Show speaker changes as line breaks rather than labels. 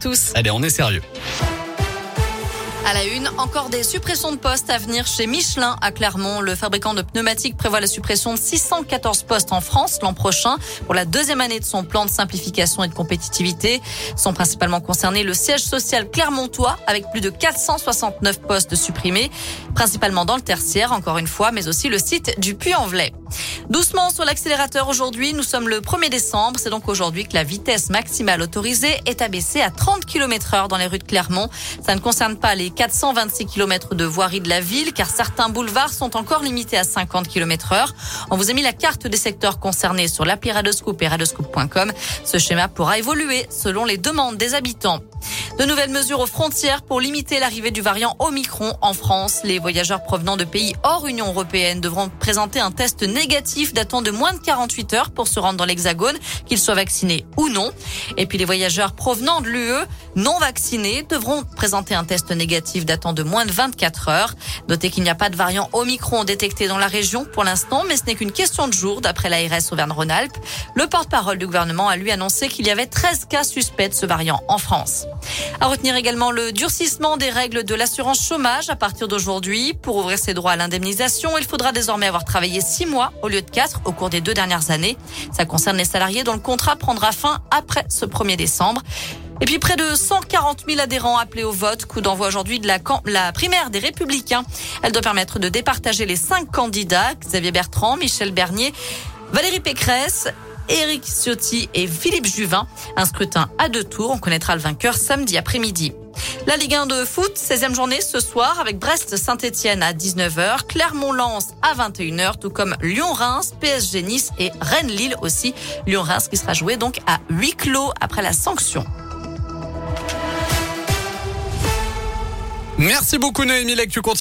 tous.
Allez, on est sérieux.
À la une, encore des suppressions de postes à venir chez Michelin à Clermont. Le fabricant de pneumatiques prévoit la suppression de 614 postes en France l'an prochain pour la deuxième année de son plan de simplification et de compétitivité. Sont principalement concernés le siège social clermontois avec plus de 469 postes supprimés, principalement dans le tertiaire encore une fois, mais aussi le site du Puy-en-Velay. Doucement sur l'accélérateur aujourd'hui, nous sommes le 1er décembre. C'est donc aujourd'hui que la vitesse maximale autorisée est abaissée à 30 km heure dans les rues de Clermont. Ça ne concerne pas les 426 km de voirie de la ville car certains boulevards sont encore limités à 50 km heure. On vous a mis la carte des secteurs concernés sur l'appli Radoscoop et. Ce schéma pourra évoluer selon les demandes des habitants. De nouvelles mesures aux frontières pour limiter l'arrivée du variant Omicron en France. Les voyageurs provenant de pays hors Union européenne devront présenter un test négatif datant de moins de 48 heures pour se rendre dans l'Hexagone, qu'ils soient vaccinés ou non. Et puis les voyageurs provenant de l'UE non vaccinés devront présenter un test négatif datant de moins de 24 heures. Notez qu'il n'y a pas de variant Omicron détecté dans la région pour l'instant, mais ce n'est qu'une question de jour d'après l'ARS Auvergne-Rhône-Alpes. Le porte-parole du gouvernement a lui annoncé qu'il y avait 13 cas suspects de ce variant en France. À retenir également le durcissement des règles de l'assurance chômage à partir d'aujourd'hui. Pour ouvrir ses droits à l'indemnisation, il faudra désormais avoir travaillé six mois au lieu de quatre au cours des deux dernières années. Ça concerne les salariés dont le contrat prendra fin après ce 1er décembre. Et puis près de 140 000 adhérents appelés au vote. Coup d'envoi aujourd'hui de la, la primaire des Républicains. Elle doit permettre de départager les cinq candidats Xavier Bertrand, Michel Bernier, Valérie Pécresse Éric Ciotti et Philippe Juvin. Un scrutin à deux tours. On connaîtra le vainqueur samedi après-midi. La Ligue 1 de foot, 16e journée ce soir avec Brest-Saint-Etienne à 19h, Clermont-Lens à 21h, tout comme Lyon-Reims, PSG Nice et Rennes-Lille aussi. Lyon-Reims qui sera joué donc à huis clos après la sanction.
Merci beaucoup Noémie Lec, tu